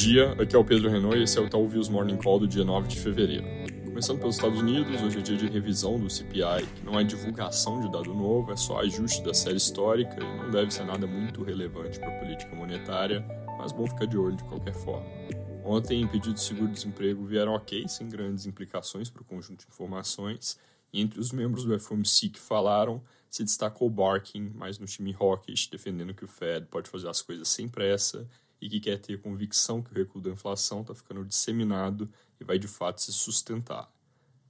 dia, aqui é o Pedro Renault e esse é o Talvez Morning Call do dia 9 de fevereiro. Começando pelos Estados Unidos, hoje é dia de revisão do CPI, que não é divulgação de dado novo, é só ajuste da série histórica e não deve ser nada muito relevante para a política monetária, mas bom ficar de olho de qualquer forma. Ontem, pedidos de seguro-desemprego vieram ok, sem grandes implicações para o conjunto de informações, e entre os membros do FOMC que falaram, se destacou Barkin, mais no time hawkish, defendendo que o Fed pode fazer as coisas sem pressa e que quer ter convicção que o recuo da inflação está ficando disseminado e vai de fato se sustentar.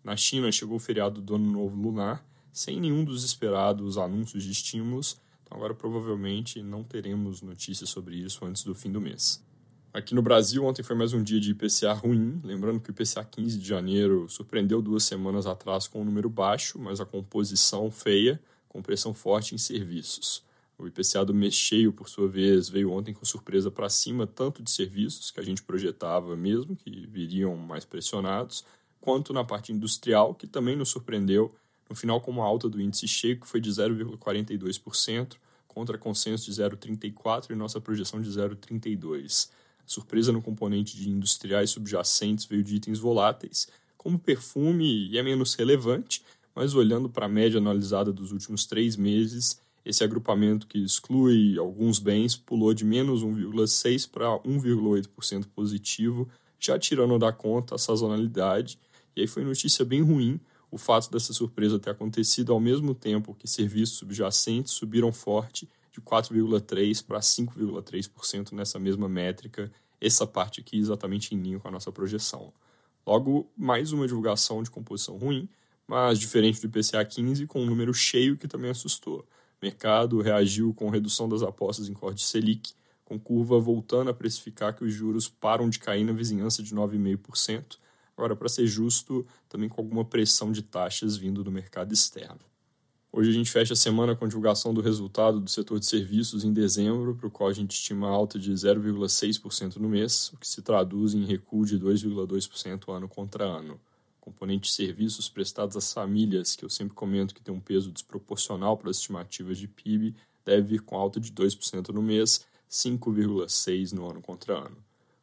Na China chegou o feriado do Ano Novo Lunar, sem nenhum dos esperados anúncios de estímulos, então agora provavelmente não teremos notícias sobre isso antes do fim do mês. Aqui no Brasil, ontem foi mais um dia de IPCA ruim, lembrando que o IPCA 15 de janeiro surpreendeu duas semanas atrás com um número baixo, mas a composição feia, com pressão forte em serviços. O IPCA do mês cheio, por sua vez, veio ontem com surpresa para cima, tanto de serviços, que a gente projetava mesmo, que viriam mais pressionados, quanto na parte industrial, que também nos surpreendeu, no final com uma alta do índice cheio, que foi de 0,42%, contra consenso de 0,34% e nossa projeção de 0,32%. A surpresa no componente de industriais subjacentes veio de itens voláteis, como perfume, e é menos relevante, mas olhando para a média analisada dos últimos três meses, esse agrupamento que exclui alguns bens pulou de menos 1,6% para 1,8% positivo, já tirando da conta a sazonalidade. E aí foi notícia bem ruim o fato dessa surpresa ter acontecido ao mesmo tempo que serviços subjacentes subiram forte de 4,3% para 5,3% nessa mesma métrica, essa parte aqui exatamente em linha com a nossa projeção. Logo, mais uma divulgação de composição ruim, mas diferente do IPCA 15, com um número cheio que também assustou mercado reagiu com redução das apostas em corte Selic, com curva voltando a precificar que os juros param de cair na vizinhança de 9,5%. Agora, para ser justo, também com alguma pressão de taxas vindo do mercado externo. Hoje a gente fecha a semana com a divulgação do resultado do setor de serviços em dezembro, para o qual a gente estima alta de 0,6% no mês, o que se traduz em recuo de 2,2% ano contra ano componente de serviços prestados às famílias, que eu sempre comento que tem um peso desproporcional para as estimativas de PIB, deve vir com alta de 2% no mês, 5,6% no ano contra ano.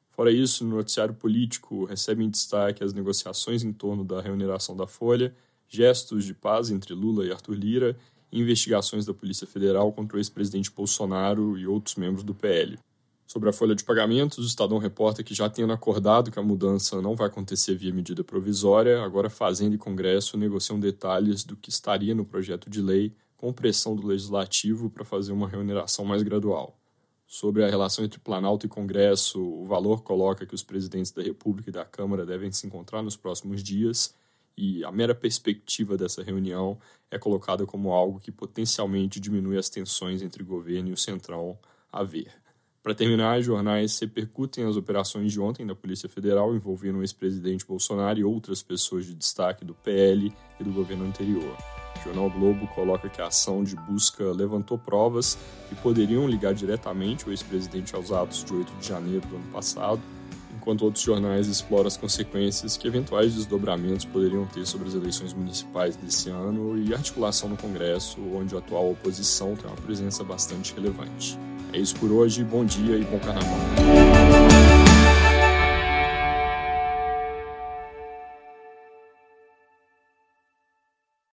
Fora isso, no noticiário político recebem destaque as negociações em torno da remuneração da Folha, gestos de paz entre Lula e Arthur Lira e investigações da Polícia Federal contra o ex-presidente Bolsonaro e outros membros do PL. Sobre a folha de pagamentos, o Estadão reporta que já tendo acordado que a mudança não vai acontecer via medida provisória, agora Fazenda e Congresso negociam detalhes do que estaria no projeto de lei com pressão do Legislativo para fazer uma remuneração mais gradual. Sobre a relação entre Planalto e Congresso, o valor coloca que os presidentes da República e da Câmara devem se encontrar nos próximos dias e a mera perspectiva dessa reunião é colocada como algo que potencialmente diminui as tensões entre o governo e o Centrão a ver. Para terminar, jornais repercutem as operações de ontem da Polícia Federal envolvendo o ex-presidente Bolsonaro e outras pessoas de destaque do PL e do governo anterior. O jornal Globo coloca que a ação de busca levantou provas que poderiam ligar diretamente o ex-presidente aos atos de 8 de janeiro do ano passado, enquanto outros jornais exploram as consequências que eventuais desdobramentos poderiam ter sobre as eleições municipais desse ano e articulação no Congresso, onde a atual oposição tem uma presença bastante relevante. É isso por hoje, bom dia e bom carnaval.